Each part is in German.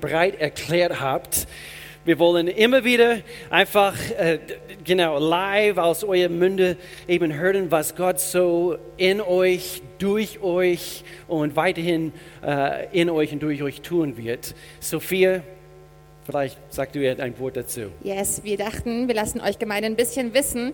bereit erklärt habt. Wir wollen immer wieder einfach äh, genau live aus eurer Munde eben hören, was Gott so in euch, durch euch und weiterhin äh, in euch und durch euch tun wird. Sophia, vielleicht sagst du ein Wort dazu. Yes, wir dachten, wir lassen euch Gemeinde ein bisschen wissen,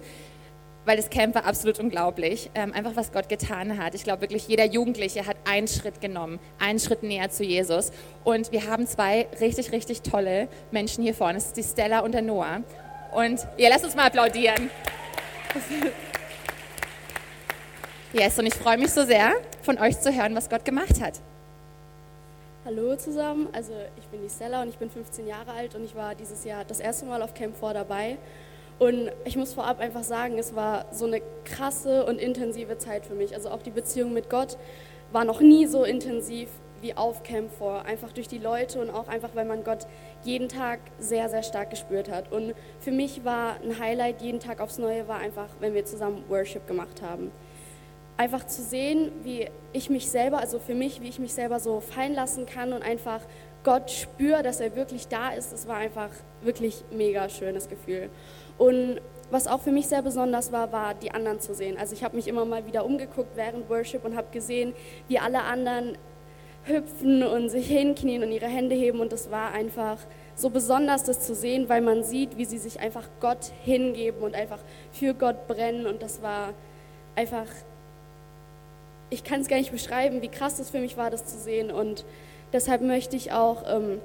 weil das Camp war absolut unglaublich. Ähm, einfach, was Gott getan hat. Ich glaube wirklich, jeder Jugendliche hat einen Schritt genommen, einen Schritt näher zu Jesus. Und wir haben zwei richtig, richtig tolle Menschen hier vorne. Das ist die Stella und der Noah. Und ja, lasst uns mal applaudieren. Yes, und ich freue mich so sehr, von euch zu hören, was Gott gemacht hat. Hallo zusammen, also ich bin die Stella und ich bin 15 Jahre alt und ich war dieses Jahr das erste Mal auf Camp 4 dabei. Und ich muss vorab einfach sagen, es war so eine krasse und intensive Zeit für mich. Also auch die Beziehung mit Gott war noch nie so intensiv wie auf Camp 4. Einfach durch die Leute und auch einfach, weil man Gott jeden Tag sehr, sehr stark gespürt hat. Und für mich war ein Highlight jeden Tag aufs Neue, war einfach, wenn wir zusammen Worship gemacht haben. Einfach zu sehen, wie ich mich selber, also für mich, wie ich mich selber so fallen lassen kann und einfach Gott spüre, dass er wirklich da ist, das war einfach wirklich mega schönes Gefühl. Und was auch für mich sehr besonders war, war die anderen zu sehen. Also ich habe mich immer mal wieder umgeguckt während Worship und habe gesehen, wie alle anderen hüpfen und sich hinknien und ihre Hände heben. Und das war einfach so besonders, das zu sehen, weil man sieht, wie sie sich einfach Gott hingeben und einfach für Gott brennen. Und das war einfach, ich kann es gar nicht beschreiben, wie krass das für mich war, das zu sehen. Und deshalb möchte ich auch ähm,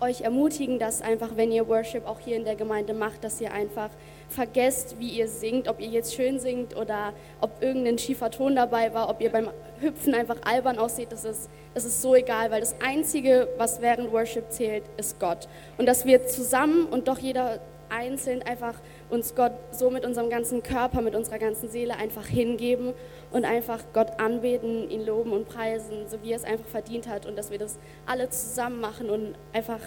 euch ermutigen, dass einfach, wenn ihr Worship auch hier in der Gemeinde macht, dass ihr einfach vergesst, wie ihr singt, ob ihr jetzt schön singt oder ob irgendein schiefer Ton dabei war, ob ihr beim Hüpfen einfach albern aussieht, das ist, das ist so egal, weil das Einzige, was während Worship zählt, ist Gott. Und dass wir zusammen und doch jeder einzeln einfach uns Gott so mit unserem ganzen Körper, mit unserer ganzen Seele einfach hingeben und einfach Gott anbeten, ihn loben und preisen, so wie er es einfach verdient hat und dass wir das alle zusammen machen und einfach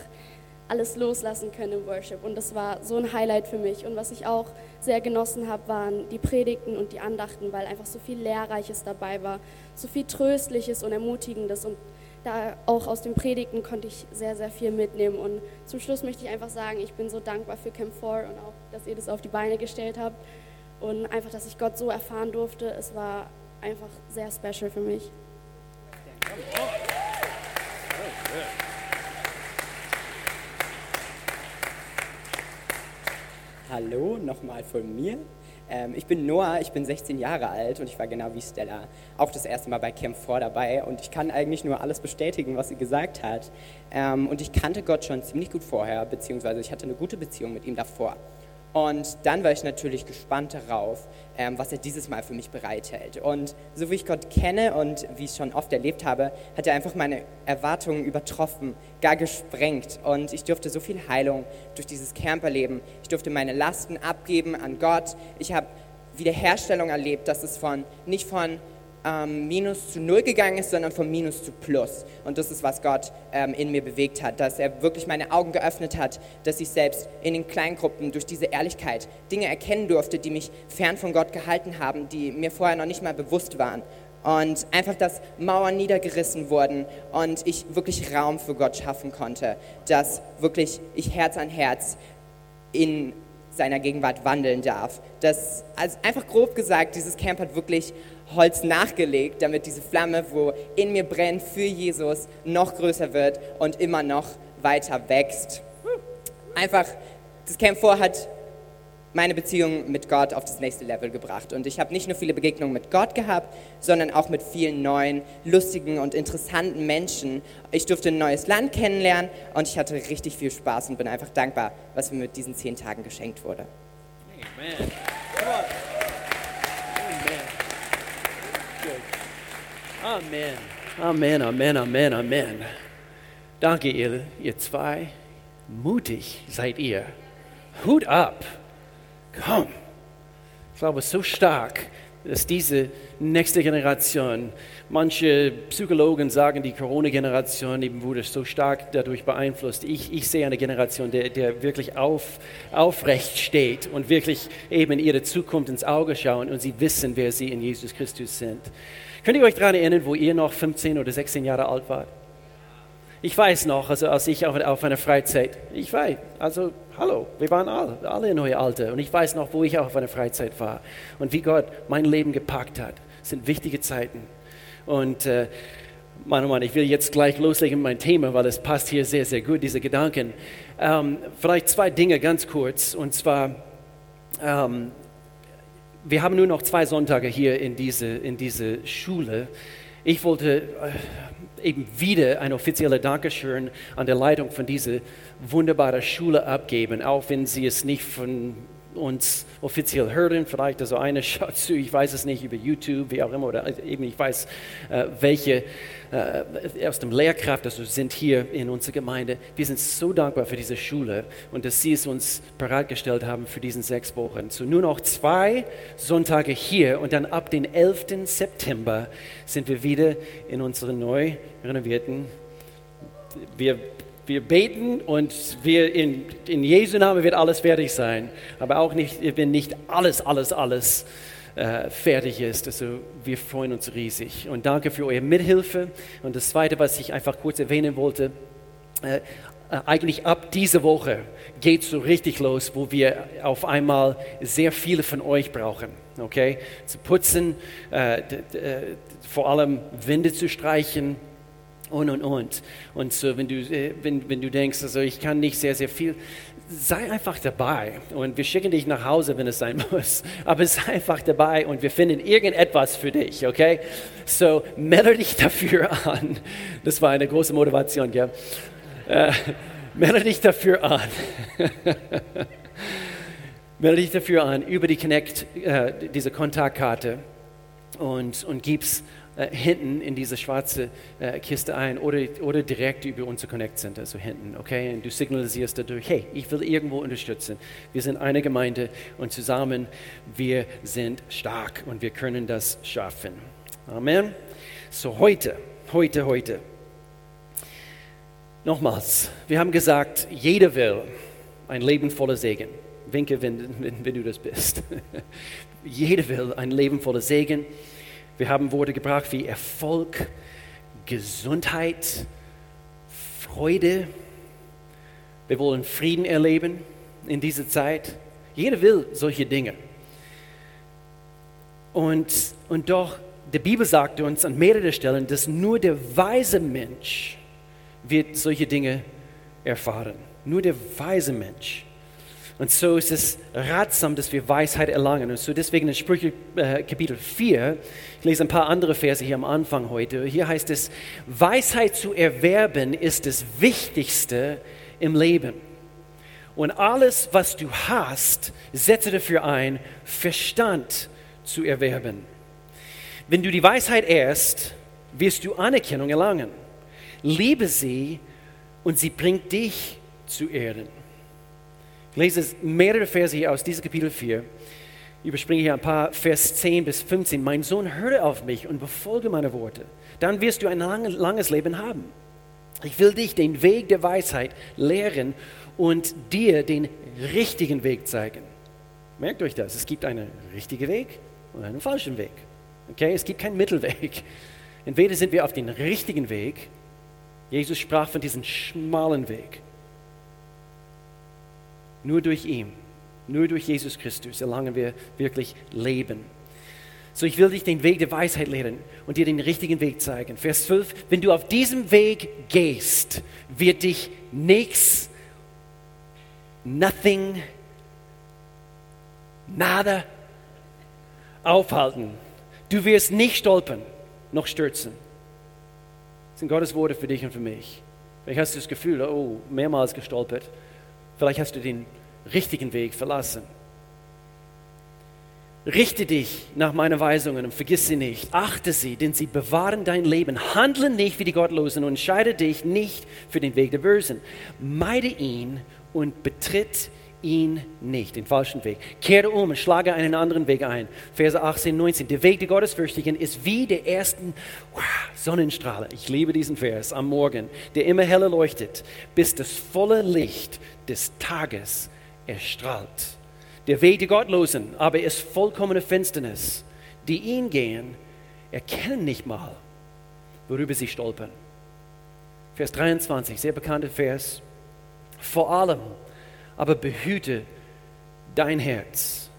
alles loslassen können im Worship. Und das war so ein Highlight für mich. Und was ich auch sehr genossen habe, waren die Predigten und die Andachten, weil einfach so viel Lehrreiches dabei war, so viel Tröstliches und Ermutigendes. Und da auch aus den Predigten konnte ich sehr, sehr viel mitnehmen. Und zum Schluss möchte ich einfach sagen, ich bin so dankbar für Camp 4 und auch, dass ihr das auf die Beine gestellt habt. Und einfach, dass ich Gott so erfahren durfte. Es war einfach sehr special für mich. Hallo, nochmal von mir. Ähm, ich bin Noah, ich bin 16 Jahre alt und ich war genau wie Stella auch das erste Mal bei Camp 4 dabei und ich kann eigentlich nur alles bestätigen, was sie gesagt hat. Ähm, und ich kannte Gott schon ziemlich gut vorher, beziehungsweise ich hatte eine gute Beziehung mit ihm davor. Und dann war ich natürlich gespannt darauf, ähm, was er dieses Mal für mich bereithält. Und so wie ich Gott kenne und wie ich schon oft erlebt habe, hat er einfach meine Erwartungen übertroffen, gar gesprengt. Und ich durfte so viel Heilung durch dieses Camp erleben. Ich durfte meine Lasten abgeben an Gott. Ich habe Wiederherstellung erlebt, dass es von, nicht von ähm, Minus zu Null gegangen ist, sondern von Minus zu Plus. Und das ist, was Gott ähm, in mir bewegt hat, dass er wirklich meine Augen geöffnet hat, dass ich selbst in den Kleingruppen durch diese Ehrlichkeit Dinge erkennen durfte, die mich fern von Gott gehalten haben, die mir vorher noch nicht mal bewusst waren. Und einfach, dass Mauern niedergerissen wurden und ich wirklich Raum für Gott schaffen konnte, dass wirklich ich Herz an Herz in seiner Gegenwart wandeln darf. Das, also einfach grob gesagt, dieses Camp hat wirklich Holz nachgelegt, damit diese Flamme, wo in mir brennt für Jesus, noch größer wird und immer noch weiter wächst. Einfach, das Camp 4 hat meine Beziehung mit Gott auf das nächste Level gebracht. Und ich habe nicht nur viele Begegnungen mit Gott gehabt, sondern auch mit vielen neuen, lustigen und interessanten Menschen. Ich durfte ein neues Land kennenlernen und ich hatte richtig viel Spaß und bin einfach dankbar, was mir mit diesen zehn Tagen geschenkt wurde. Amen. Amen. Amen, Amen, Amen, Amen. Danke, ihr, ihr zwei. Mutig seid ihr. Hut ab. Komm. Ich glaube, so stark, dass diese nächste Generation, manche Psychologen sagen, die Corona-Generation eben wurde so stark dadurch beeinflusst. Ich, ich sehe eine Generation, der, der wirklich auf, aufrecht steht und wirklich eben ihre Zukunft ins Auge schauen und sie wissen, wer sie in Jesus Christus sind. Könnt ihr euch daran erinnern, wo ihr noch 15 oder 16 Jahre alt wart? Ich weiß noch, also als ich auf, auf einer Freizeit, ich weiß, also hallo, wir waren alle, alle in euer Alter und ich weiß noch, wo ich auf einer Freizeit war und wie Gott mein Leben gepackt hat. Das sind wichtige Zeiten. Und äh, Mann, oh Mann, ich will jetzt gleich loslegen mit meinem Thema, weil es passt hier sehr, sehr gut, diese Gedanken. Ähm, vielleicht zwei Dinge ganz kurz. Und zwar, ähm, wir haben nur noch zwei Sonntage hier in diese, in diese Schule. Ich wollte äh, eben wieder ein offizieller Dankeschön an der Leitung von dieser wunderbaren Schule abgeben, auch wenn sie es nicht von uns offiziell hören, vielleicht also eine schaut zu, ich weiß es nicht, über YouTube, wie auch immer, oder eben ich weiß, äh, welche äh, aus dem Lehrkraft also sind hier in unserer Gemeinde. Wir sind so dankbar für diese Schule und dass sie es uns bereitgestellt haben für diesen sechs Wochen. So nur noch zwei Sonntage hier und dann ab dem 11. September sind wir wieder in unserem neu renovierten, wir wir beten und wir in, in Jesu Namen wird alles fertig sein. Aber auch nicht, wenn nicht alles, alles, alles äh, fertig ist. Also wir freuen uns riesig. Und danke für eure Mithilfe. Und das Zweite, was ich einfach kurz erwähnen wollte, äh, äh eigentlich ab dieser Woche geht es so richtig los, wo wir auf einmal sehr viele von euch brauchen. Okay? Zu putzen, äh, vor allem Wände zu streichen und und und. Und so, wenn du, äh, wenn, wenn du denkst, also ich kann nicht sehr, sehr viel, sei einfach dabei. Und wir schicken dich nach Hause, wenn es sein muss. Aber sei einfach dabei und wir finden irgendetwas für dich, okay? So, melde dich dafür an. Das war eine große Motivation, gell? Äh, melde dich dafür an. melde dich dafür an über die Connect, äh, diese Kontaktkarte und, und gib's äh, hinten in diese schwarze äh, Kiste ein oder, oder direkt über unser Connect Center, so hinten, okay? Und du signalisierst dadurch, hey, ich will irgendwo unterstützen. Wir sind eine Gemeinde und zusammen wir sind stark und wir können das schaffen. Amen. So heute, heute, heute. Nochmals, wir haben gesagt, jeder will ein Leben voller Segen. Winke, wenn, wenn, wenn du das bist. jeder will ein Leben voller Segen. Wir haben Worte gebracht wie Erfolg, Gesundheit, Freude. Wir wollen Frieden erleben in dieser Zeit. Jeder will solche Dinge. Und, und doch, die Bibel sagt uns an mehreren Stellen, dass nur der weise Mensch wird solche Dinge erfahren. Nur der weise Mensch. Und so ist es ratsam, dass wir Weisheit erlangen. Und so deswegen in Sprüche äh, Kapitel 4, ich lese ein paar andere Verse hier am Anfang heute. Hier heißt es, Weisheit zu erwerben ist das Wichtigste im Leben. Und alles, was du hast, setze dafür ein, Verstand zu erwerben. Wenn du die Weisheit ehrst, wirst du Anerkennung erlangen. Liebe sie und sie bringt dich zu Erden. Lese mehrere Verse hier aus diesem Kapitel 4. Ich überspringe hier ein paar, Vers 10 bis 15. Mein Sohn, höre auf mich und befolge meine Worte. Dann wirst du ein langes Leben haben. Ich will dich den Weg der Weisheit lehren und dir den richtigen Weg zeigen. Merkt euch das, es gibt einen richtigen Weg und einen falschen Weg. Okay, es gibt keinen Mittelweg. Entweder sind wir auf dem richtigen Weg, Jesus sprach von diesem schmalen Weg, nur durch ihn, nur durch Jesus Christus erlangen wir wirklich Leben. So, ich will dich den Weg der Weisheit lehren und dir den richtigen Weg zeigen. Vers 12, wenn du auf diesem Weg gehst, wird dich nichts, nothing, nada aufhalten. Du wirst nicht stolpern, noch stürzen. Das sind Gottes Worte für dich und für mich. Vielleicht hast du das Gefühl, oh, mehrmals gestolpert. Vielleicht hast du den richtigen Weg verlassen. Richte dich nach meinen Weisungen und vergiss sie nicht. Achte sie, denn sie bewahren dein Leben. Handle nicht wie die Gottlosen und entscheide dich nicht für den Weg der Bösen. Meide ihn und betritt ihn nicht, den falschen Weg. Kehre um und schlage einen anderen Weg ein. Verse 18, 19. Der Weg der Gottesfürchtigen ist wie der ersten Sonnenstrahle. Ich liebe diesen Vers am Morgen, der immer heller leuchtet, bis das volle Licht des Tages erstrahlt. Der Weg der Gottlosen aber ist vollkommene Finsternis. Die ihn gehen, erkennen nicht mal, worüber sie stolpern. Vers 23, sehr bekannter Vers. Vor allem aber behüte dein Herz,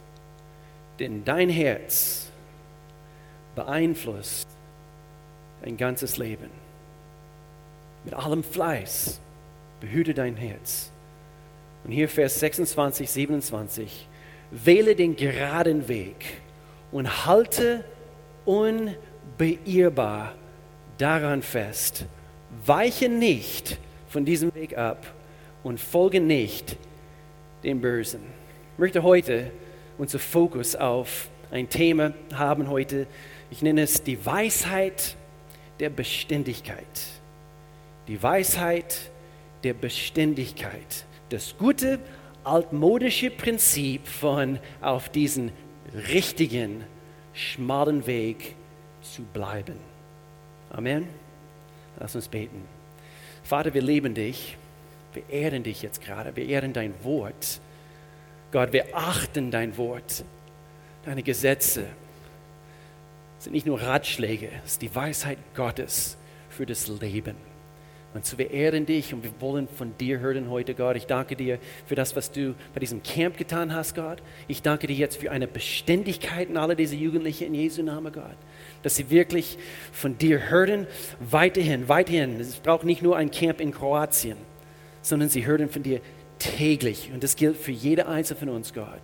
denn dein Herz beeinflusst dein ganzes Leben. Mit allem Fleiß behüte dein Herz. Und hier Vers 26, 27. Wähle den geraden Weg und halte unbeirrbar daran fest. Weiche nicht von diesem Weg ab und folge nicht dem Bösen. Ich möchte heute unser Fokus auf ein Thema haben heute. Ich nenne es die Weisheit der Beständigkeit. Die Weisheit der Beständigkeit. Das gute altmodische Prinzip von auf diesen richtigen, schmalen Weg zu bleiben. Amen. Lass uns beten. Vater, wir lieben dich. Wir ehren dich jetzt gerade. Wir ehren dein Wort. Gott, wir achten dein Wort. Deine Gesetze sind nicht nur Ratschläge, es ist die Weisheit Gottes für das Leben. Und so wir ehren dich und wir wollen von dir hören heute, Gott. Ich danke dir für das, was du bei diesem Camp getan hast, Gott. Ich danke dir jetzt für eine Beständigkeit in alle diese Jugendlichen in Jesu Namen, Gott. Dass sie wirklich von dir hören, weiterhin, weiterhin. Es braucht nicht nur ein Camp in Kroatien, sondern sie hören von dir täglich. Und das gilt für jede einzelne von uns, Gott.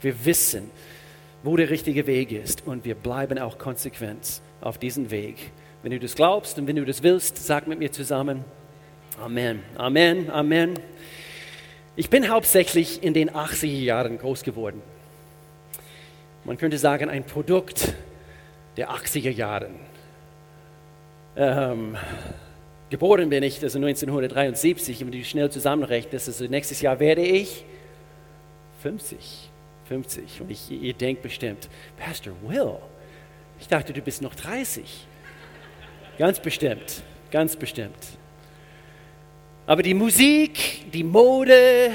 Wir wissen, wo der richtige Weg ist und wir bleiben auch konsequent auf diesem Weg. Wenn du das glaubst und wenn du das willst, sag mit mir zusammen. Amen, Amen, Amen. Ich bin hauptsächlich in den 80er Jahren groß geworden. Man könnte sagen, ein Produkt der 80er Jahre. Ähm, geboren bin ich, also 1973, wenn du schnell zusammenrechnest, also nächstes Jahr werde ich 50. 50. Und ich, ihr denkt bestimmt, Pastor Will, ich dachte, du bist noch 30. Ganz bestimmt, ganz bestimmt. Aber die Musik, die Mode,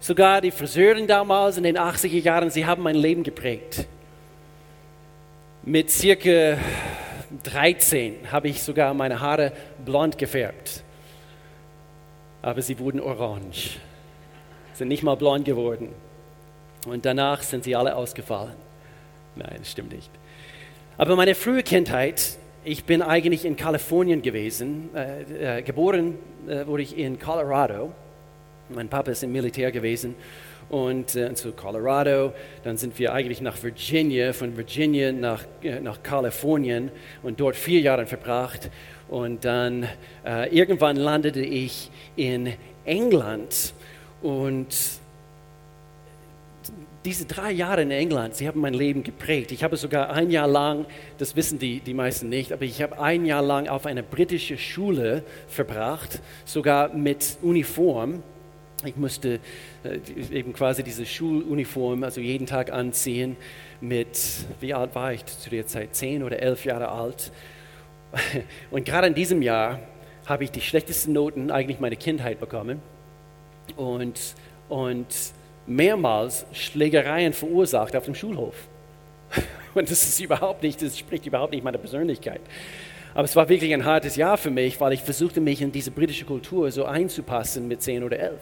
sogar die Friseuren damals in den 80er Jahren, sie haben mein Leben geprägt. Mit circa 13 habe ich sogar meine Haare blond gefärbt. Aber sie wurden orange. Sind nicht mal blond geworden. Und danach sind sie alle ausgefallen. Nein, das stimmt nicht. Aber meine frühe Kindheit, ich bin eigentlich in Kalifornien gewesen. Äh, äh, geboren äh, wurde ich in Colorado. Mein Papa ist im Militär gewesen und äh, zu Colorado. Dann sind wir eigentlich nach Virginia, von Virginia nach, äh, nach Kalifornien und dort vier Jahre verbracht. Und dann äh, irgendwann landete ich in England und diese drei Jahre in England, sie haben mein Leben geprägt. Ich habe sogar ein Jahr lang, das wissen die, die meisten nicht, aber ich habe ein Jahr lang auf einer britischen Schule verbracht, sogar mit Uniform. Ich musste äh, eben quasi diese Schuluniform, also jeden Tag anziehen mit, wie alt war ich zu der Zeit, zehn oder elf Jahre alt. Und gerade in diesem Jahr habe ich die schlechtesten Noten eigentlich meiner Kindheit bekommen. Und, und mehrmals Schlägereien verursacht auf dem Schulhof. Und das ist überhaupt nicht, das spricht überhaupt nicht meiner Persönlichkeit. Aber es war wirklich ein hartes Jahr für mich, weil ich versuchte, mich in diese britische Kultur so einzupassen mit zehn oder elf.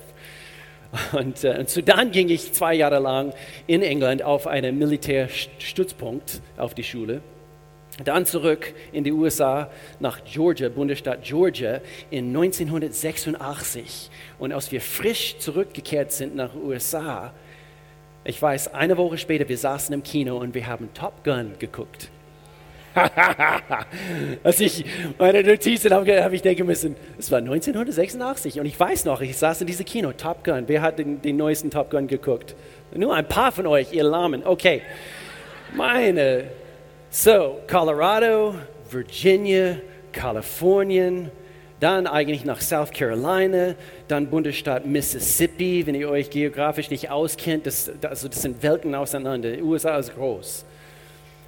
Und, äh, und so dann ging ich zwei Jahre lang in England auf einen Militärstützpunkt auf die Schule. Dann zurück in die USA nach Georgia, Bundesstaat Georgia in 1986. Und als wir frisch zurückgekehrt sind nach USA, ich weiß, eine Woche später, wir saßen im Kino und wir haben Top Gun geguckt. Als ich meine Notizen habe, habe ich denken müssen, es war 1986 und ich weiß noch, ich saß in diesem Kino, Top Gun. Wer hat den, den neuesten Top Gun geguckt? Nur ein paar von euch, ihr Lahmen. Okay. Meine so, Colorado, Virginia, Kalifornien, dann eigentlich nach South Carolina, dann Bundesstaat Mississippi, wenn ihr euch geografisch nicht auskennt, das, also das sind Welten auseinander. Die USA ist groß.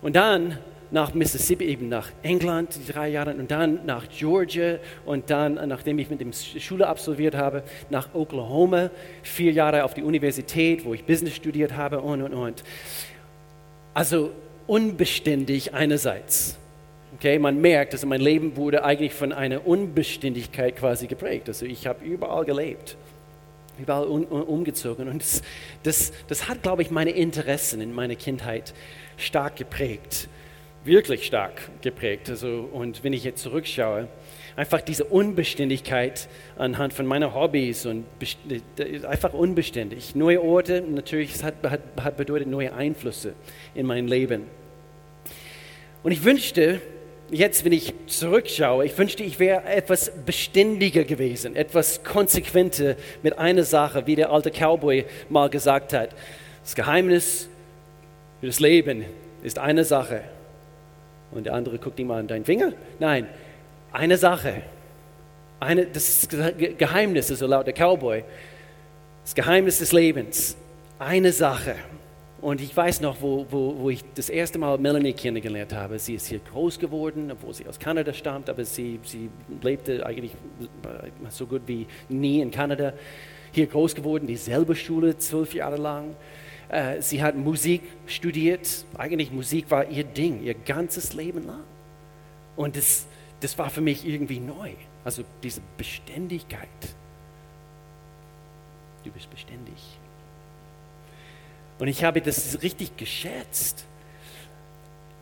Und dann nach Mississippi, eben nach England, die drei Jahre, und dann nach Georgia und dann, nachdem ich mit dem Schule absolviert habe, nach Oklahoma, vier Jahre auf die Universität, wo ich Business studiert habe und, und, und. Also unbeständig einerseits Okay, man merkt, dass mein Leben wurde eigentlich von einer Unbeständigkeit quasi geprägt. Also ich habe überall gelebt, überall un, un, umgezogen. Und das, das, das hat, glaube ich, meine Interessen in meiner Kindheit stark geprägt. Wirklich stark geprägt. Also, und wenn ich jetzt zurückschaue, einfach diese Unbeständigkeit anhand von meinen Hobbys und einfach unbeständig. Neue Orte, natürlich, hat, hat, hat bedeutet neue Einflüsse in mein Leben. Und ich wünschte, jetzt, wenn ich zurückschaue, ich wünschte, ich wäre etwas beständiger gewesen, etwas konsequenter mit einer Sache, wie der alte Cowboy mal gesagt hat. Das Geheimnis für das Leben ist eine Sache. Und der andere guckt ihm an, dein Finger? Nein, eine Sache. Eine, das Geheimnis, so laut der Cowboy. Das Geheimnis des Lebens. Eine Sache. Und ich weiß noch, wo, wo, wo ich das erste Mal Melanie kennengelernt habe. Sie ist hier groß geworden, obwohl sie aus Kanada stammt, aber sie, sie lebte eigentlich so gut wie nie in Kanada. Hier groß geworden, dieselbe Schule, zwölf Jahre lang. Äh, sie hat Musik studiert. Eigentlich Musik war ihr Ding, ihr ganzes Leben lang. Und das, das war für mich irgendwie neu. Also diese Beständigkeit. Du bist beständig. Und ich habe das richtig geschätzt.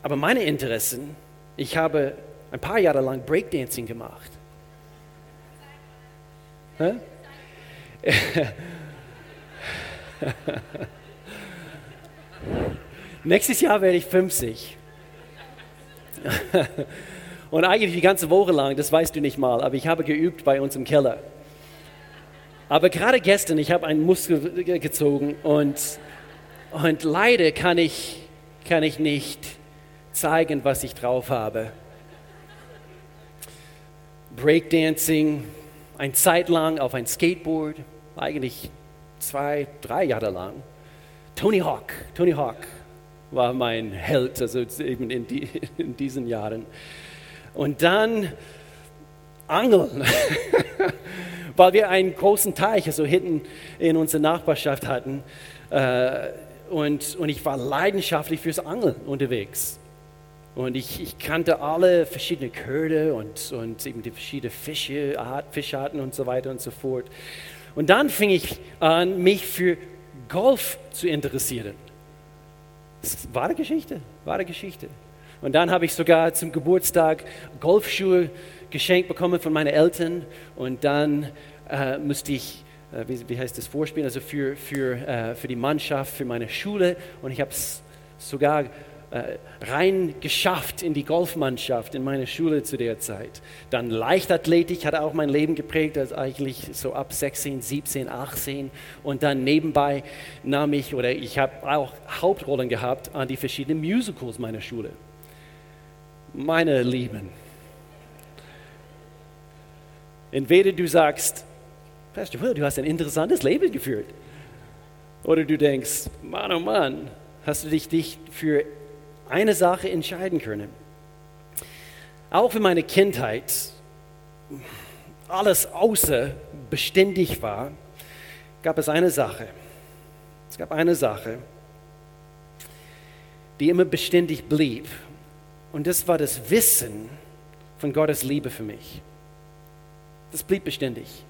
Aber meine Interessen, ich habe ein paar Jahre lang Breakdancing gemacht. Nächstes Jahr werde ich 50. Und eigentlich die ganze Woche lang, das weißt du nicht mal, aber ich habe geübt bei uns im Keller. Aber gerade gestern, ich habe einen Muskel gezogen und und leider kann ich, kann ich nicht zeigen, was ich drauf habe. Breakdancing, eine Zeit lang auf ein Skateboard, eigentlich zwei, drei Jahre lang. Tony Hawk, Tony Hawk war mein Held, also eben in, die, in diesen Jahren. Und dann Angeln, weil wir einen großen Teich, also hinten in unserer Nachbarschaft hatten. Äh, und, und ich war leidenschaftlich fürs Angeln unterwegs. Und ich, ich kannte alle verschiedenen Köder und, und eben die verschiedenen Fische, Art, Fischarten und so weiter und so fort. Und dann fing ich an, mich für Golf zu interessieren. Das ist wahre Geschichte, wahre Geschichte. Und dann habe ich sogar zum Geburtstag Golfschuhe geschenkt bekommen von meinen Eltern. Und dann äh, musste ich äh, wie, wie, heißt das, Vorspielen, also für, für, äh, für die Mannschaft, für meine Schule. Und ich habe es sogar äh, rein geschafft in die Golfmannschaft in meiner Schule zu der Zeit. Dann Leichtathletik hat auch mein Leben geprägt, also eigentlich so ab 16, 17, 18. Und dann nebenbei nahm ich, oder ich habe auch Hauptrollen gehabt an die verschiedenen Musicals meiner Schule. Meine Lieben, entweder du sagst, Pastor Will, du hast ein interessantes Leben geführt. Oder du denkst, Mann, oh Mann, hast du dich, dich für eine Sache entscheiden können. Auch wenn meine Kindheit alles außer beständig war, gab es eine Sache. Es gab eine Sache, die immer beständig blieb. Und das war das Wissen von Gottes Liebe für mich. Das blieb beständig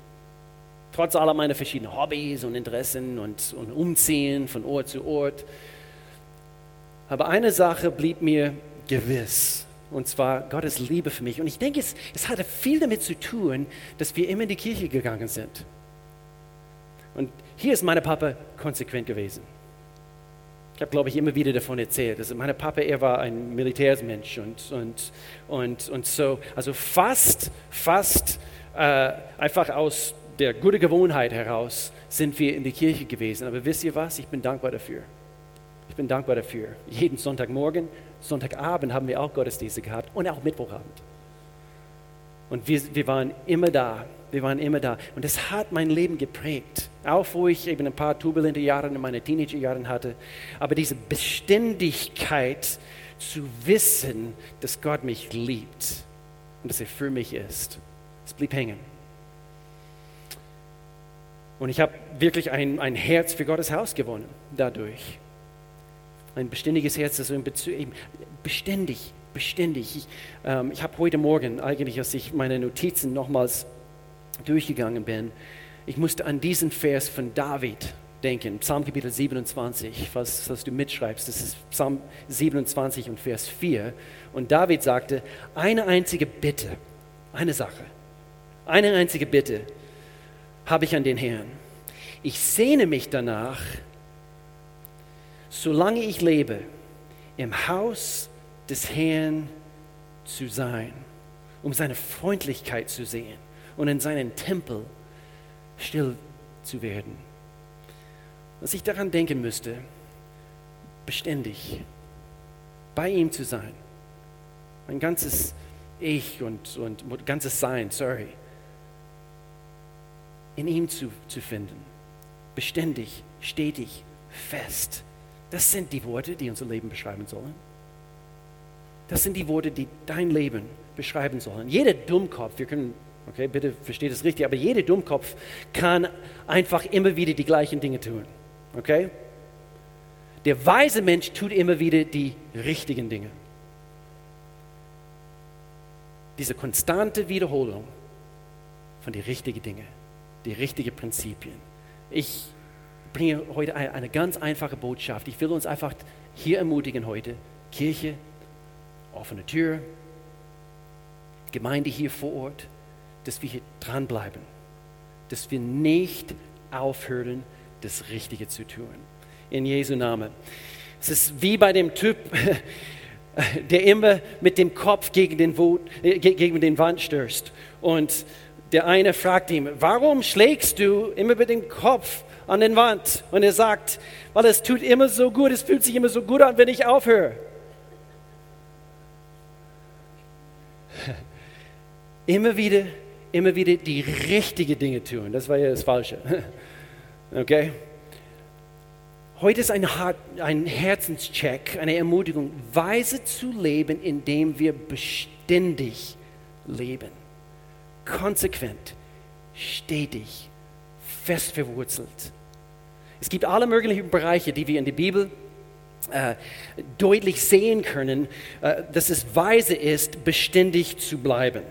trotz aller meiner verschiedenen Hobbys und Interessen und, und Umziehen von Ort zu Ort. Aber eine Sache blieb mir gewiss, und zwar Gottes Liebe für mich. Und ich denke, es, es hatte viel damit zu tun, dass wir immer in die Kirche gegangen sind. Und hier ist mein Papa konsequent gewesen. Habe, glaube ich, immer wieder davon erzählt. Also mein Papa, er war ein Militärsmensch und, und, und, und so, also fast, fast äh, einfach aus der guten Gewohnheit heraus sind wir in die Kirche gewesen. Aber wisst ihr was? Ich bin dankbar dafür. Ich bin dankbar dafür. Jeden Sonntagmorgen, Sonntagabend haben wir auch Gottesdienste gehabt und auch Mittwochabend. Und wir, wir waren immer da. Wir waren immer da. Und das hat mein Leben geprägt. Auch wo ich eben ein paar turbulente Jahre in meinen Teenagerjahren hatte. Aber diese Beständigkeit zu wissen, dass Gott mich liebt und dass er für mich ist, es blieb hängen. Und ich habe wirklich ein, ein Herz für Gottes Haus gewonnen dadurch. Ein beständiges Herz, das so in Bezug, beständig, beständig. Ich, ähm, ich habe heute Morgen, eigentlich, als ich meine Notizen nochmals durchgegangen bin, ich musste an diesen Vers von David denken, Psalm Kapitel 27, was, was du mitschreibst, das ist Psalm 27 und Vers 4. Und David sagte, eine einzige Bitte, eine Sache, eine einzige Bitte habe ich an den Herrn. Ich sehne mich danach, solange ich lebe, im Haus des Herrn zu sein, um seine Freundlichkeit zu sehen und in seinen Tempel still zu werden. Was ich daran denken müsste, beständig bei ihm zu sein, mein ganzes Ich und, und ganzes Sein, sorry, in ihm zu, zu finden, beständig, stetig, fest. Das sind die Worte, die unser Leben beschreiben sollen. Das sind die Worte, die dein Leben beschreiben sollen. Jeder Dummkopf, wir können, okay, bitte versteht es richtig, aber jeder Dummkopf kann einfach immer wieder die gleichen Dinge tun. Okay? Der weise Mensch tut immer wieder die richtigen Dinge. Diese konstante Wiederholung von den richtigen Dingen, die richtigen Prinzipien. Ich bringe heute eine ganz einfache Botschaft. Ich will uns einfach hier ermutigen heute. Kirche, offene Tür, Gemeinde hier vor Ort, dass wir hier dranbleiben, dass wir nicht aufhören, das Richtige zu tun. In Jesu Namen. Es ist wie bei dem Typ, der immer mit dem Kopf gegen den, äh, gegen den Wand stößt. Und der eine fragt ihm, warum schlägst du immer mit dem Kopf an den Wand? Und er sagt, weil es tut immer so gut, es fühlt sich immer so gut an, wenn ich aufhöre. Immer wieder, immer wieder die richtigen Dinge tun. Das war ja das Falsche. Okay? Heute ist ein, ein Herzenscheck, eine Ermutigung, weise zu leben, indem wir beständig leben. Konsequent, stetig, fest verwurzelt. Es gibt alle möglichen Bereiche, die wir in der Bibel äh, deutlich sehen können, äh, dass es weise ist, beständig zu bleiben.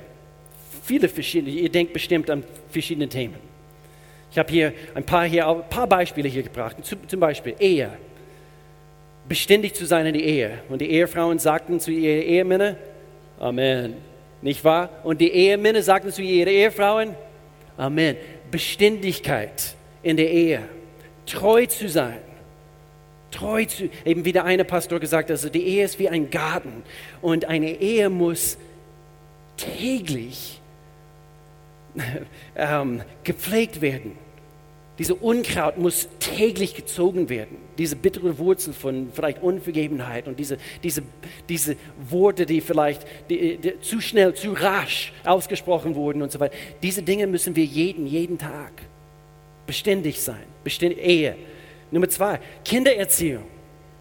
Viele verschiedene, ihr denkt bestimmt an verschiedene Themen. Ich habe hier ein paar, hier, ein paar Beispiele hier gebracht. Zum Beispiel Ehe. Beständig zu sein in der Ehe. Und die Ehefrauen sagten zu ihren Ehemännern, Amen. Nicht wahr? Und die Ehemänner sagten zu ihren Ehefrauen, Amen. Beständigkeit in der Ehe. Treu zu sein. Treu zu, eben wie der eine Pastor gesagt hat, also die Ehe ist wie ein Garten. Und eine Ehe muss täglich ähm, gepflegt werden. Diese Unkraut muss täglich gezogen werden. Diese bittere Wurzel von vielleicht Unvergebenheit und diese, diese, diese Worte, die vielleicht die, die, zu schnell, zu rasch ausgesprochen wurden und so weiter. Diese Dinge müssen wir jeden, jeden Tag beständig sein. Beständig, Ehe. Nummer zwei, Kindererziehung.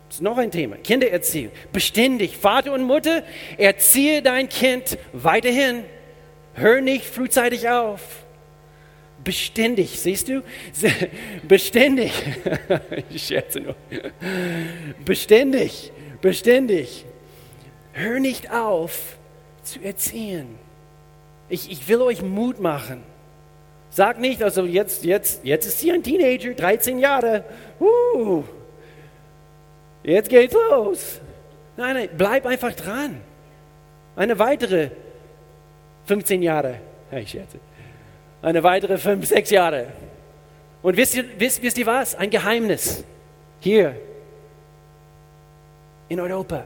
Das ist noch ein Thema. Kindererziehung. Beständig. Vater und Mutter, erziehe dein Kind weiterhin Hör nicht frühzeitig auf. Beständig, siehst du? Beständig. Ich scherze nur. Beständig, beständig. Hör nicht auf zu erziehen. Ich, ich will euch Mut machen. Sag nicht, also jetzt, jetzt, jetzt ist sie ein Teenager, 13 Jahre. Uh, jetzt geht's los. Nein, nein, bleib einfach dran. Eine weitere 15 Jahre. Ich scherze. Eine weitere 5, 6 Jahre. Und wisst ihr, wisst, wisst ihr was? Ein Geheimnis. Hier in Europa,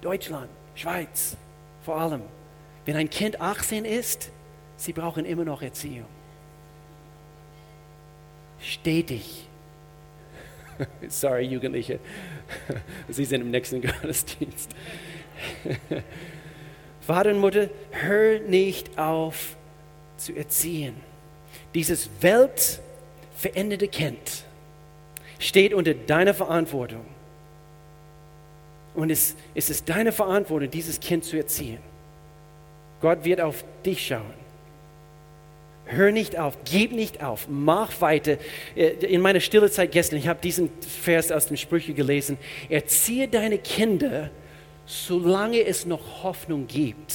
Deutschland, Schweiz vor allem. Wenn ein Kind 18 ist, sie brauchen immer noch Erziehung. Stetig. Sorry, Jugendliche. Sie sind im nächsten Gottesdienst. Vater und Mutter, hör nicht auf zu erziehen. Dieses weltveränderte Kind steht unter deiner Verantwortung. Und es, es ist deine Verantwortung, dieses Kind zu erziehen. Gott wird auf dich schauen. Hör nicht auf, gib nicht auf, mach weiter. Äh, in meiner Stillezeit gestern, ich habe diesen Vers aus den Sprüchen gelesen. Erziehe deine Kinder solange es noch Hoffnung gibt.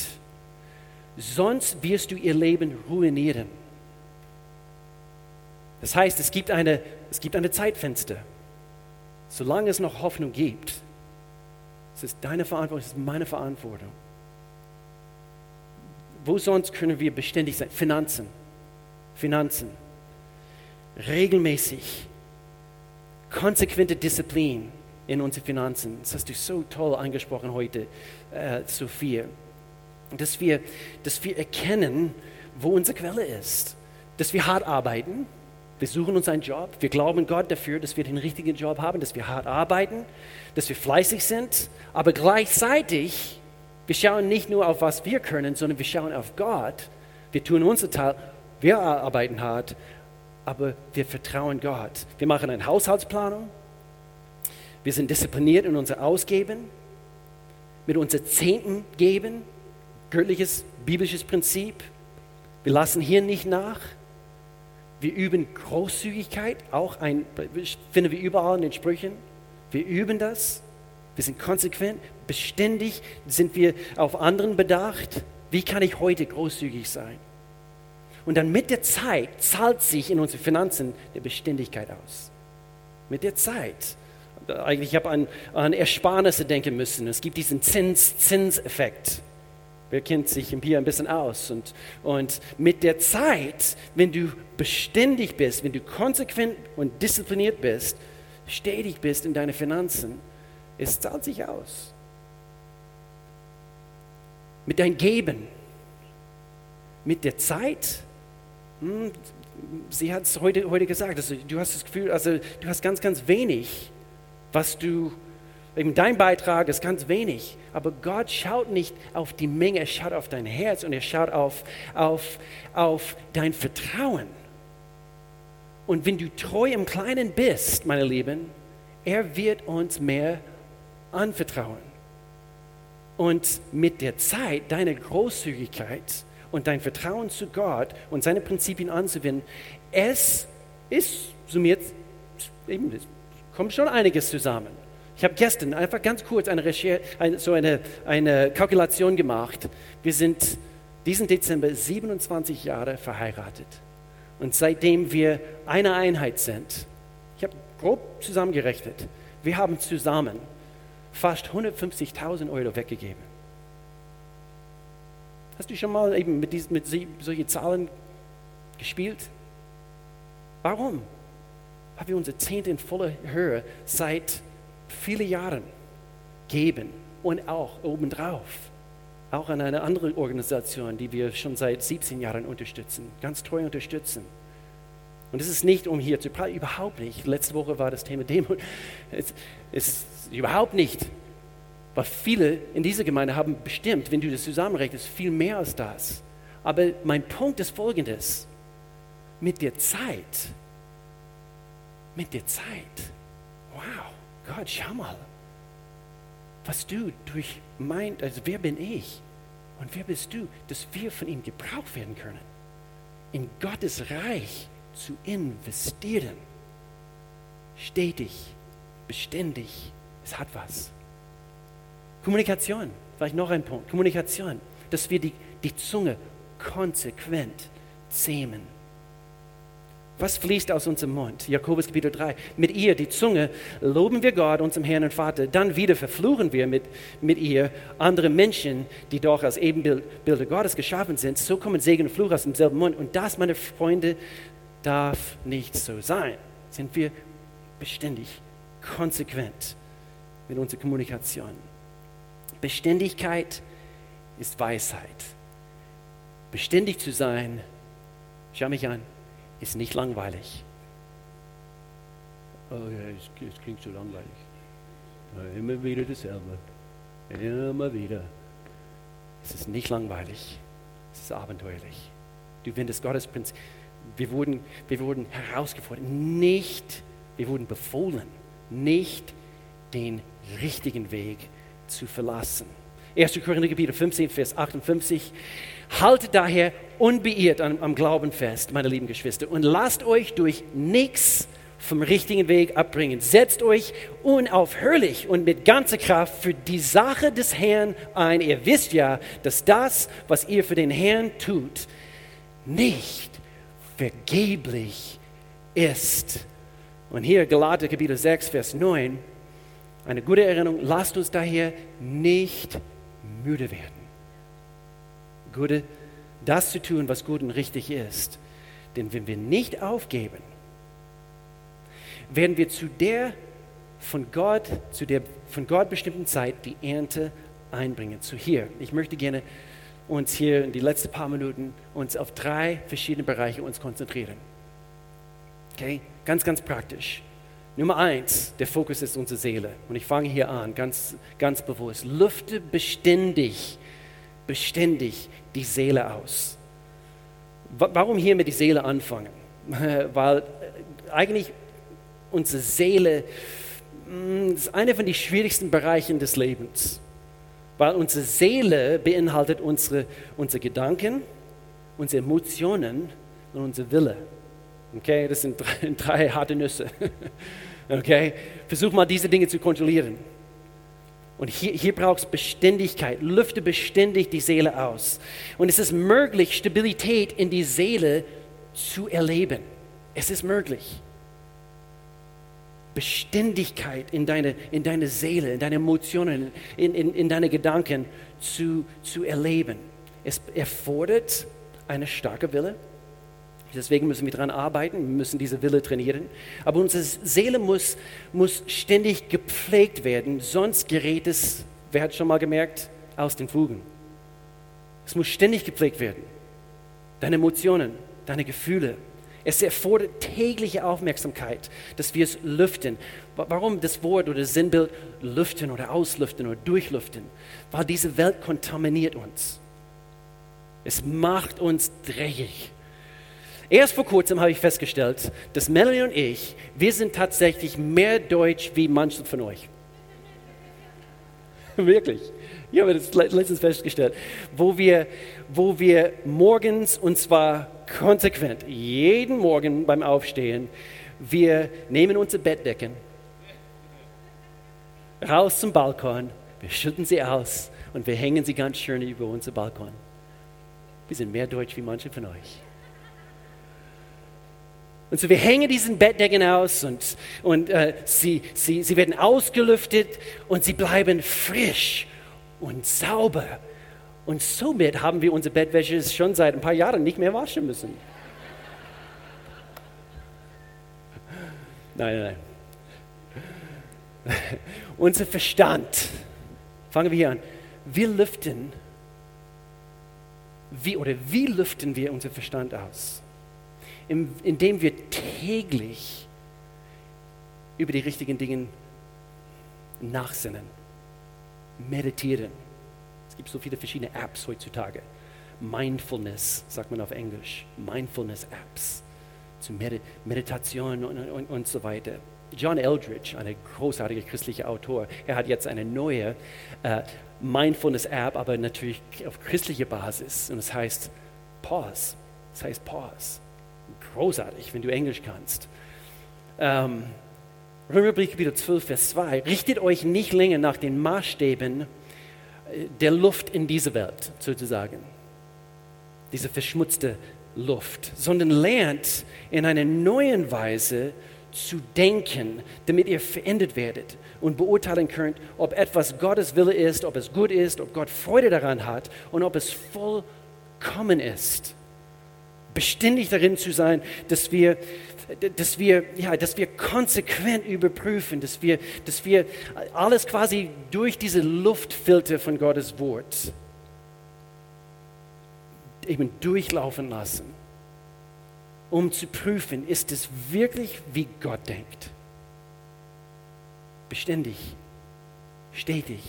Sonst wirst du ihr Leben ruinieren. Das heißt, es gibt eine, es gibt eine Zeitfenster. Solange es noch Hoffnung gibt, es ist deine Verantwortung, es ist meine Verantwortung. Wo sonst können wir beständig sein? Finanzen. Finanzen. Regelmäßig. Konsequente Disziplin in unsere Finanzen. Das hast du so toll angesprochen heute, äh, Sophia. Dass wir, dass wir erkennen, wo unsere Quelle ist. Dass wir hart arbeiten. Wir suchen uns einen Job. Wir glauben Gott dafür, dass wir den richtigen Job haben, dass wir hart arbeiten, dass wir fleißig sind. Aber gleichzeitig, wir schauen nicht nur auf, was wir können, sondern wir schauen auf Gott. Wir tun unser Teil. Wir arbeiten hart, aber wir vertrauen Gott. Wir machen eine Haushaltsplanung. Wir sind diszipliniert in unser Ausgeben, mit unser Zehnten geben, göttliches biblisches Prinzip. Wir lassen hier nicht nach. Wir üben Großzügigkeit, auch ein, finden wir überall in den Sprüchen. Wir üben das. Wir sind konsequent, beständig sind wir auf anderen bedacht. Wie kann ich heute großzügig sein? Und dann mit der Zeit zahlt sich in unseren Finanzen der Beständigkeit aus. Mit der Zeit. Eigentlich habe an, an Ersparnisse denken müssen. Es gibt diesen Zins-Zinseffekt. Wer kennt sich hier ein bisschen aus? Und, und mit der Zeit, wenn du beständig bist, wenn du konsequent und diszipliniert bist, stetig bist in deinen Finanzen, es zahlt sich aus. Mit deinem Geben, mit der Zeit, hm, sie hat es heute, heute gesagt, also du hast das Gefühl, also du hast ganz, ganz wenig, was du Eben dein Beitrag ist ganz wenig, aber Gott schaut nicht auf die Menge, er schaut auf dein Herz und er schaut auf, auf, auf dein Vertrauen. Und wenn du treu im Kleinen bist, meine Lieben, er wird uns mehr anvertrauen. Und mit der Zeit, deine Großzügigkeit und dein Vertrauen zu Gott und seine Prinzipien anzuwenden, es ist summiert, eben, kommt schon einiges zusammen. Ich habe gestern einfach ganz kurz eine, Recher eine, so eine, eine Kalkulation gemacht. Wir sind diesen Dezember 27 Jahre verheiratet. Und seitdem wir eine Einheit sind, ich habe grob zusammengerechnet, wir haben zusammen fast 150.000 Euro weggegeben. Hast du schon mal eben mit, diesen, mit solchen Zahlen gespielt? Warum? Weil wir unsere Zehnte in voller Höhe seit viele Jahre geben und auch obendrauf, auch an eine andere Organisation, die wir schon seit 17 Jahren unterstützen, ganz treu unterstützen. Und es ist nicht, um hier zu prallen, überhaupt nicht. Letzte Woche war das Thema Demut. Es ist überhaupt nicht. Weil viele in dieser Gemeinde haben bestimmt, wenn du das zusammenrechnest, viel mehr als das. Aber mein Punkt ist folgendes. Mit der Zeit, mit der Zeit, wow, Gott, schau mal, was du durch mein, also wer bin ich und wer bist du, dass wir von ihm gebraucht werden können, in Gottes Reich zu investieren. Stetig, beständig, es hat was. Kommunikation, vielleicht noch ein Punkt. Kommunikation, dass wir die, die Zunge konsequent zähmen was fließt aus unserem Mund? Jakobus Kapitel 3. Mit ihr, die Zunge, loben wir Gott, unserem Herrn und Vater. Dann wieder verfluchen wir mit, mit ihr andere Menschen, die doch als Ebenbilder Gottes geschaffen sind. So kommen Segen und Fluch aus demselben Mund. Und das, meine Freunde, darf nicht so sein. Sind wir beständig, konsequent mit unserer Kommunikation. Beständigkeit ist Weisheit. Beständig zu sein, schau mich an, ist nicht langweilig. Oh ja, es, es klingt so langweilig. Ja, immer wieder dasselbe. Immer wieder. Es ist nicht langweilig. Es ist abenteuerlich. Du findest Gottes Prinzip. Wir wurden, wir wurden herausgefordert, nicht, wir wurden befohlen, nicht den richtigen Weg zu verlassen. 1. Korinther Kapitel 15, Vers 58. Haltet daher unbeirrt am, am Glauben fest, meine lieben Geschwister, und lasst euch durch nichts vom richtigen Weg abbringen. Setzt euch unaufhörlich und mit ganzer Kraft für die Sache des Herrn ein. Ihr wisst ja, dass das, was ihr für den Herrn tut, nicht vergeblich ist. Und hier Galater Kapitel 6, Vers 9, eine gute Erinnerung, lasst uns daher nicht müde werden. Gute, das zu tun, was gut und richtig ist. Denn wenn wir nicht aufgeben, werden wir zu der von Gott, zu der von Gott bestimmten Zeit die Ernte einbringen. Zu hier. Ich möchte gerne uns hier in die letzten paar Minuten uns auf drei verschiedene Bereiche uns konzentrieren. Okay? Ganz, ganz praktisch. Nummer eins, der Fokus ist unsere Seele. Und ich fange hier an, ganz, ganz bewusst. Lüfte beständig, beständig die Seele aus. Warum hier mit der Seele anfangen? Weil äh, eigentlich unsere Seele mm, ist einer von den schwierigsten Bereichen des Lebens. Weil unsere Seele beinhaltet unsere, unsere Gedanken, unsere Emotionen und unsere Wille. Okay, das sind drei, drei harte Nüsse. Okay, versuch mal diese Dinge zu kontrollieren. Und hier, hier braucht es Beständigkeit. Lüfte beständig die Seele aus. Und es ist möglich, Stabilität in die Seele zu erleben. Es ist möglich. Beständigkeit in deine, in deine Seele, in deine Emotionen, in, in, in deine Gedanken zu, zu erleben. Es erfordert eine starke Wille. Deswegen müssen wir daran arbeiten, müssen diese Wille trainieren. Aber unsere Seele muss, muss ständig gepflegt werden, sonst gerät es, wer hat schon mal gemerkt, aus den Fugen. Es muss ständig gepflegt werden. Deine Emotionen, deine Gefühle, es erfordert tägliche Aufmerksamkeit, dass wir es lüften. Warum das Wort oder das Sinnbild lüften oder auslüften oder durchlüften? Weil diese Welt kontaminiert uns. Es macht uns dreckig. Erst vor kurzem habe ich festgestellt, dass Melanie und ich, wir sind tatsächlich mehr Deutsch wie manche von euch. Wirklich. Ich habe das letztens festgestellt, wo wir, wo wir morgens, und zwar konsequent, jeden Morgen beim Aufstehen, wir nehmen unsere Bettdecken raus zum Balkon, wir schütten sie aus und wir hängen sie ganz schön über unser Balkon. Wir sind mehr deutsch wie manche von euch. Und so wir hängen diesen Bettdecken aus und, und äh, sie, sie, sie werden ausgelüftet und sie bleiben frisch und sauber. Und somit haben wir unsere Bettwäsche schon seit ein paar Jahren nicht mehr waschen müssen. Nein, nein, nein. Unser Verstand, fangen wir hier an, wir lüften, wie, oder wie lüften wir unseren Verstand aus? Indem wir täglich über die richtigen Dinge nachsinnen meditieren. Es gibt so viele verschiedene Apps heutzutage. Mindfulness, sagt man auf Englisch. Mindfulness-Apps zu Medi Meditation und, und, und so weiter. John Eldridge, ein großartiger christlicher Autor, er hat jetzt eine neue äh, Mindfulness-App, aber natürlich auf christlicher Basis. Und es heißt Pause. Es heißt Pause. Großartig, wenn du Englisch kannst. Ähm, Römerbrief Kapitel 12, Vers 2, richtet euch nicht länger nach den Maßstäben äh, der Luft in dieser Welt, sozusagen. Diese verschmutzte Luft, sondern lernt in einer neuen Weise zu denken, damit ihr verändert werdet und beurteilen könnt, ob etwas Gottes Wille ist, ob es gut ist, ob Gott Freude daran hat und ob es vollkommen ist. Beständig darin zu sein, dass wir dass wir, ja, dass wir konsequent überprüfen, dass wir, dass wir alles quasi durch diese Luftfilter von Gottes Wort eben durchlaufen lassen, um zu prüfen, ist es wirklich, wie Gott denkt. Beständig, stetig.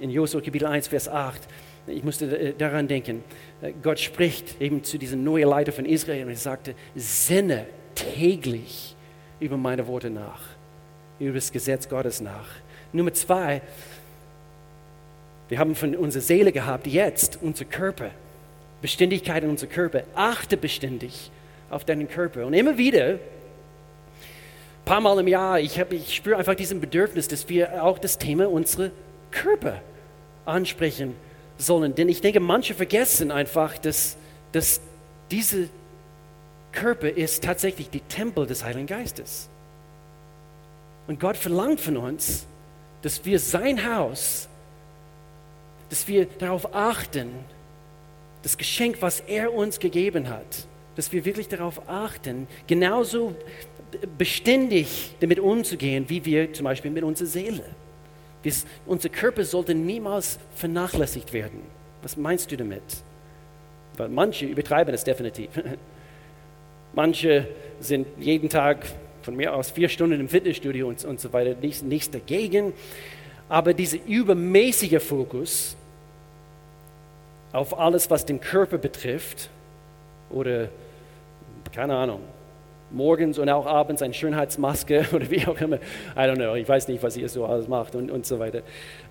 In Josua Kapitel 1, Vers 8, ich musste äh, daran denken, äh, Gott spricht eben zu diesem neuen Leiter von Israel und er sagte, sinne täglich über meine Worte nach, über das Gesetz Gottes nach. Nummer zwei, wir haben von unserer Seele gehabt, jetzt unser Körper, Beständigkeit in unserem Körper. Achte beständig auf deinen Körper. Und immer wieder, paar Mal im Jahr, ich, ich spüre einfach diesen Bedürfnis, dass wir auch das Thema unserer Körper ansprechen sollen. Denn ich denke, manche vergessen einfach, dass, dass diese Körper ist tatsächlich die Tempel des Heiligen Geistes. Und Gott verlangt von uns, dass wir sein Haus, dass wir darauf achten, das Geschenk, was er uns gegeben hat, dass wir wirklich darauf achten, genauso beständig damit umzugehen, wie wir zum Beispiel mit unserer Seele. Wir, unser Körper sollte niemals vernachlässigt werden. Was meinst du damit? Weil manche übertreiben das definitiv. Manche sind jeden Tag von mir aus vier Stunden im Fitnessstudio und, und so weiter, nichts, nichts dagegen. Aber dieser übermäßige Fokus auf alles, was den Körper betrifft, oder keine Ahnung, morgens und auch abends eine Schönheitsmaske oder wie auch immer. I don't know, ich weiß nicht, was ihr so alles macht und, und so weiter.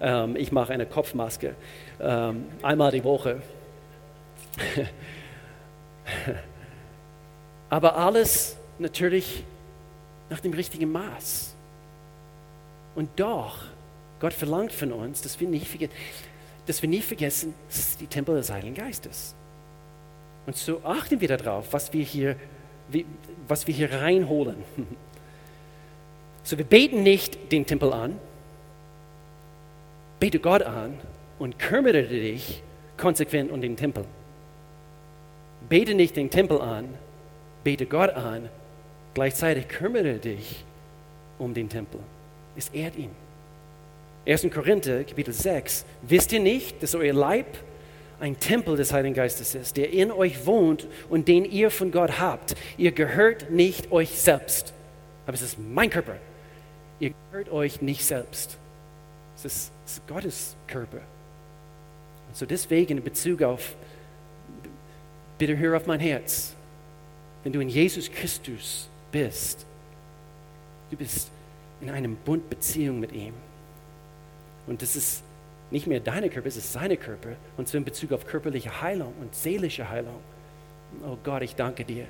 Ähm, ich mache eine Kopfmaske ähm, einmal die Woche. Aber alles natürlich nach dem richtigen Maß. Und doch, Gott verlangt von uns, dass wir nicht vergessen, dass wir nicht vergessen, es ist die Tempel des Heiligen Geistes. Und so achten wir darauf, was wir hier, was wir hier reinholen. So, wir beten nicht den Tempel an, bete Gott an und kümmere dich konsequent um den Tempel. Bete nicht den Tempel an, bete Gott an, gleichzeitig kümmere dich um den Tempel. Es ehrt ihn. 1. Korinther, Kapitel 6. Wisst ihr nicht, dass euer Leib ein Tempel des Heiligen Geistes ist, der in euch wohnt und den ihr von Gott habt? Ihr gehört nicht euch selbst. Aber es ist mein Körper. Ihr gehört euch nicht selbst. Es ist, es ist Gottes Körper. Und so deswegen in Bezug auf, bitte hör auf mein Herz, wenn du in Jesus Christus bist, du bist in einem Bund Beziehung mit ihm. Und das ist nicht mehr deine Körper, es ist seine Körper. Und so in Bezug auf körperliche Heilung und seelische Heilung. Oh Gott, ich danke dir.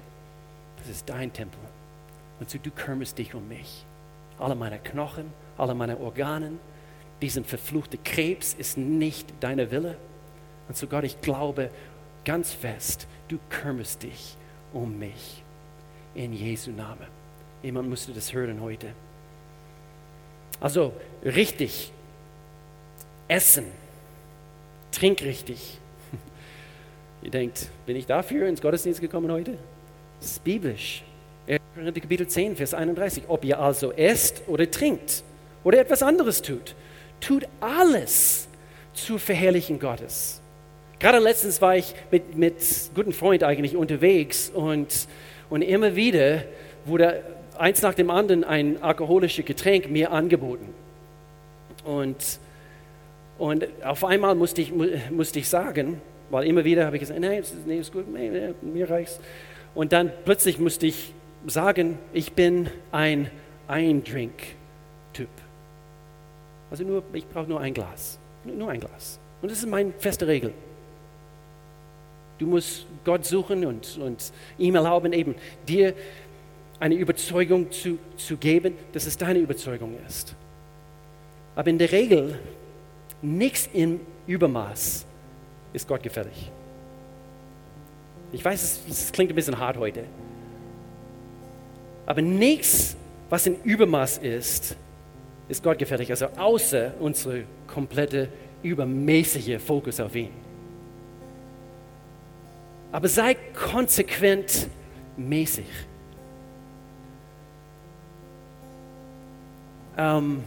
Das ist dein Tempel. Und so du kümmerst dich um mich. Alle meine Knochen, alle meine Organe, diesen verfluchten Krebs ist nicht deine Wille. Und so Gott, ich glaube ganz fest, du kümmerst dich um mich. In Jesu Namen. Jemand musste das hören heute. Also richtig essen, trink richtig. Ihr denkt, bin ich dafür ins Gottesdienst gekommen heute? Das ist biblisch. 1. Korinther Kapitel 10, Vers 31. Ob ihr also esst oder trinkt oder etwas anderes tut, tut alles zur Verherrlichen Gottes. Gerade letztens war ich mit, mit guten Freund eigentlich unterwegs und, und immer wieder wurde eins nach dem anderen ein alkoholisches Getränk mir angeboten. Und, und auf einmal musste ich, mu- musste ich sagen, weil immer wieder habe ich gesagt, nein, nee, ist gut, nee, mir reicht's. Und dann plötzlich musste ich sagen, ich bin ein Eindrink-Typ. Also nur, ich brauche nur ein Glas. Nur ein Glas. Und das ist meine feste Regel. Du musst Gott suchen und, und ihm erlauben, eben dir eine Überzeugung zu, zu geben, dass es deine Überzeugung ist. Aber in der Regel, nichts im Übermaß ist Gott gefällig. Ich weiß, es, es klingt ein bisschen hart heute. Aber nichts, was in Übermaß ist, ist Gott gefällig. Also außer unsere komplette übermäßige Fokus auf ihn. Aber sei konsequent mäßig. Ähm,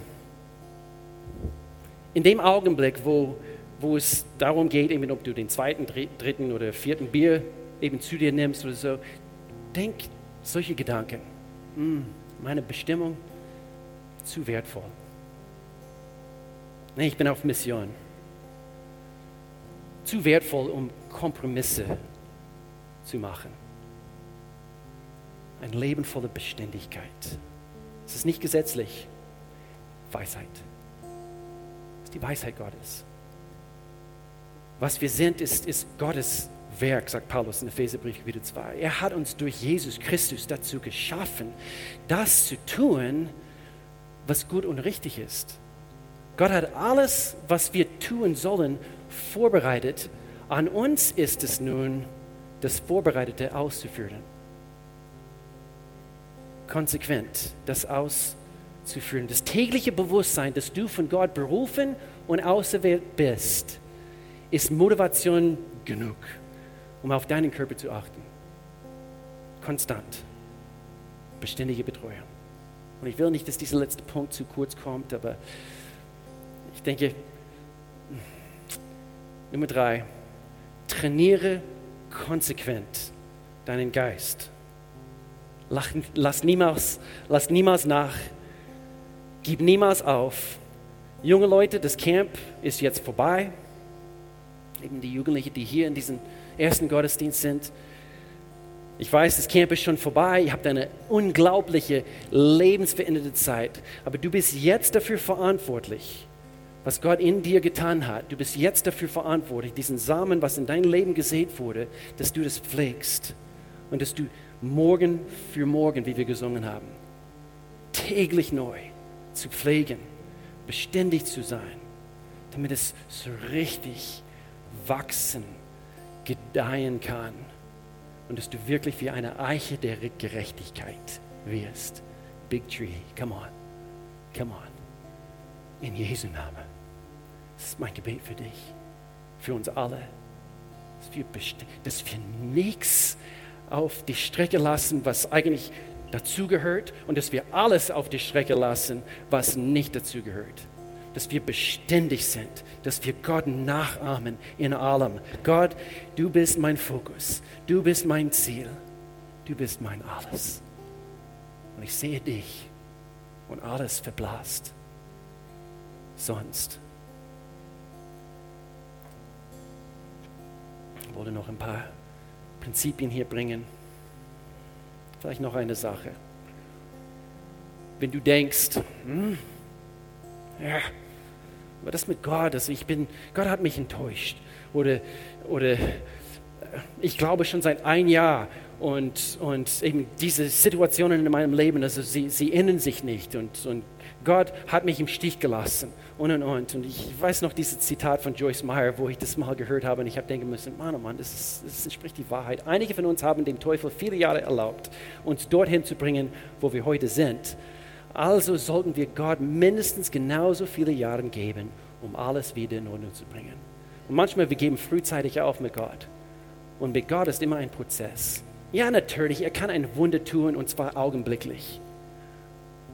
in dem Augenblick, wo, wo es darum geht, eben ob du den zweiten, dr- dritten oder vierten Bier eben zu dir nimmst oder so, denk solche Gedanken. Hm, meine Bestimmung zu wertvoll. Nee, ich bin auf Mission. Zu wertvoll, um Kompromisse zu machen. Ein Leben voller Beständigkeit. Es ist nicht gesetzlich. Weisheit. Ist die Weisheit Gottes. Was wir sind, ist, ist Gottes Werk, sagt Paulus in Epheserbrief Kapitel 2. Er hat uns durch Jesus Christus dazu geschaffen, das zu tun, was gut und richtig ist. Gott hat alles, was wir tun sollen, vorbereitet. An uns ist es nun, das Vorbereitete auszuführen. Konsequent das auszuführen. Das tägliche Bewusstsein, dass du von Gott berufen und auserwählt bist, ist Motivation genug, um auf deinen Körper zu achten. Konstant. Beständige Betreuung. Und ich will nicht, dass dieser letzte Punkt zu kurz kommt, aber ich denke, Nummer drei, trainiere konsequent deinen Geist. Lass, niemals, lass niemals nach, gib niemals auf. Junge Leute, das Camp ist jetzt vorbei. Eben die Jugendlichen, die hier in diesem ersten Gottesdienst sind. Ich weiß, das Camp ist schon vorbei. Ihr habt eine unglaubliche, lebensveränderte Zeit. Aber du bist jetzt dafür verantwortlich, was Gott in dir getan hat. Du bist jetzt dafür verantwortlich, diesen Samen, was in dein Leben gesät wurde, dass du das pflegst und dass du morgen für morgen, wie wir gesungen haben, täglich neu zu pflegen, beständig zu sein, damit es so richtig wachsen, gedeihen kann und dass du wirklich wie eine Eiche der Gerechtigkeit wirst. Big Tree, come on, come on. In Jesu Namen. Das ist mein Gebet für dich, für uns alle, dass wir, dass wir nichts auf die Strecke lassen, was eigentlich dazugehört und dass wir alles auf die Strecke lassen, was nicht dazugehört dass wir beständig sind, dass wir Gott nachahmen in allem. Gott, du bist mein Fokus, du bist mein Ziel, du bist mein alles. Und ich sehe dich und alles verblasst. Sonst. Ich wollte noch ein paar Prinzipien hier bringen. Vielleicht noch eine Sache. Wenn du denkst, hm, ja, aber das mit Gott, also ich bin, Gott hat mich enttäuscht. Oder, oder äh, ich glaube schon seit ein Jahr und, und eben diese Situationen in meinem Leben, also sie, sie ändern sich nicht und, und Gott hat mich im Stich gelassen und und und. Und ich weiß noch dieses Zitat von Joyce Meyer, wo ich das mal gehört habe und ich habe denken müssen, Mann, oh Mann, das, ist, das entspricht die Wahrheit. Einige von uns haben dem Teufel viele Jahre erlaubt, uns dorthin zu bringen, wo wir heute sind. Also sollten wir Gott mindestens genauso viele Jahre geben, um alles wieder in Ordnung zu bringen. Und manchmal wir geben frühzeitig auf mit Gott. Und mit Gott ist immer ein Prozess. Ja, natürlich, er kann ein Wunder tun und zwar augenblicklich.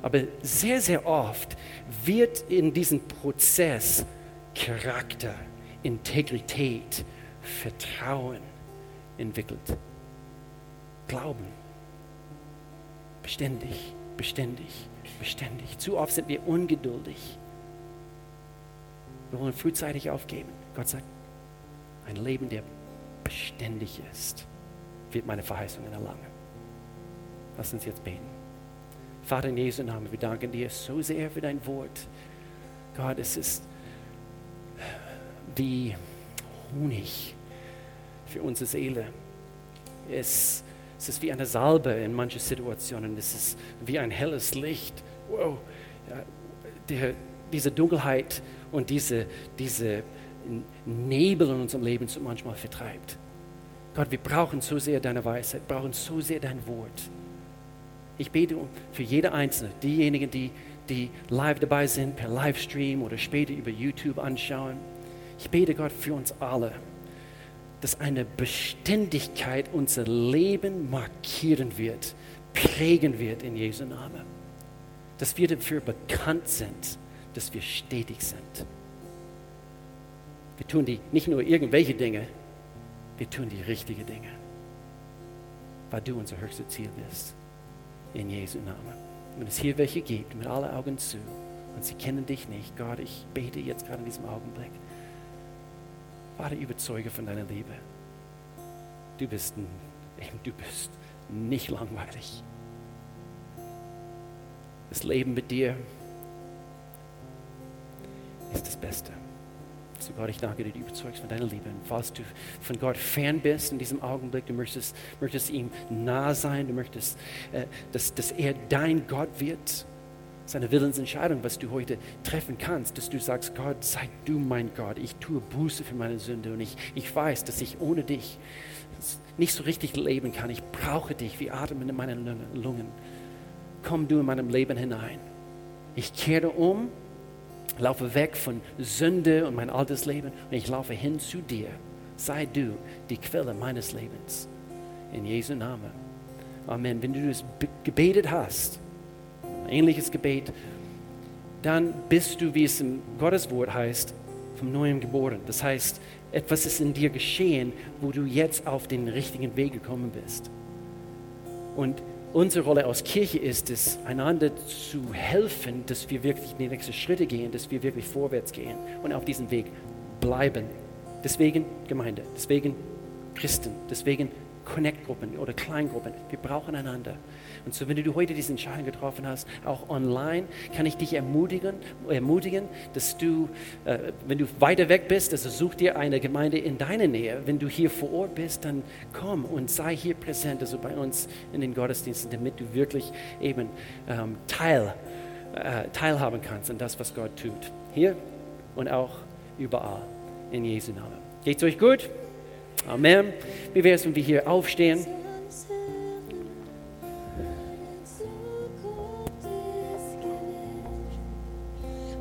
Aber sehr, sehr oft wird in diesem Prozess Charakter, Integrität, Vertrauen entwickelt. Glauben. Beständig, beständig beständig. Zu oft sind wir ungeduldig. Wir wollen frühzeitig aufgeben. Gott sagt, ein Leben, der beständig ist, wird meine Verheißungen erlangen. Lass uns jetzt beten. Vater in Jesu Namen, wir danken dir so sehr für dein Wort. Gott, es ist wie Honig für unsere Seele. Es, es ist wie eine Salbe in manchen Situationen. Es ist wie ein helles Licht wow, der, diese Dunkelheit und diese, diese Nebel in unserem Leben so manchmal vertreibt. Gott, wir brauchen so sehr deine Weisheit, brauchen so sehr dein Wort. Ich bete für jede Einzelne, diejenigen, die, die live dabei sind, per Livestream oder später über YouTube anschauen. Ich bete Gott für uns alle, dass eine Beständigkeit unser Leben markieren wird, prägen wird in Jesu Namen dass wir dafür bekannt sind, dass wir stetig sind. Wir tun die nicht nur irgendwelche Dinge, wir tun die richtigen Dinge, weil du unser höchstes Ziel bist. In Jesu Namen. Wenn es hier welche gibt, mit allen Augen zu, und sie kennen dich nicht, Gott, ich bete jetzt gerade in diesem Augenblick. Vater, überzeuge von deiner Liebe. Du bist, du bist nicht langweilig das Leben mit dir ist das Beste. So Gott, ich danke dir, du überzeugst von deiner Liebe. Und falls du von Gott fern bist in diesem Augenblick, du möchtest, möchtest ihm nah sein, du möchtest, äh, dass, dass er dein Gott wird, seine Willensentscheidung, was du heute treffen kannst, dass du sagst, Gott, sei du mein Gott, ich tue Buße für meine Sünde und ich, ich weiß, dass ich ohne dich nicht so richtig leben kann. Ich brauche dich wie Atem in meinen Lungen. Komm du in meinem Leben hinein. Ich kehre um, laufe weg von Sünde und mein altes Leben und ich laufe hin zu dir. Sei du die Quelle meines Lebens. In Jesu Namen. Amen. Wenn du das gebetet hast, ähnliches Gebet, dann bist du, wie es im Gotteswort heißt, vom Neuen geboren. Das heißt, etwas ist in dir geschehen, wo du jetzt auf den richtigen Weg gekommen bist. Und unsere Rolle als Kirche ist es, einander zu helfen, dass wir wirklich die nächsten Schritte gehen, dass wir wirklich vorwärts gehen und auf diesem Weg bleiben. Deswegen Gemeinde, deswegen Christen, deswegen Connect-Gruppen oder Kleingruppen. Wir brauchen einander. Und so, wenn du heute diese Entscheidung getroffen hast, auch online, kann ich dich ermutigen, ermutigen dass du, äh, wenn du weiter weg bist, also such dir eine Gemeinde in deiner Nähe. Wenn du hier vor Ort bist, dann komm und sei hier präsent, also bei uns in den Gottesdiensten, damit du wirklich eben ähm, teil, äh, teilhaben kannst an das, was Gott tut. Hier und auch überall. In Jesu Namen. Geht's euch gut? Amen. Wie wäre es, wenn wir hier aufstehen?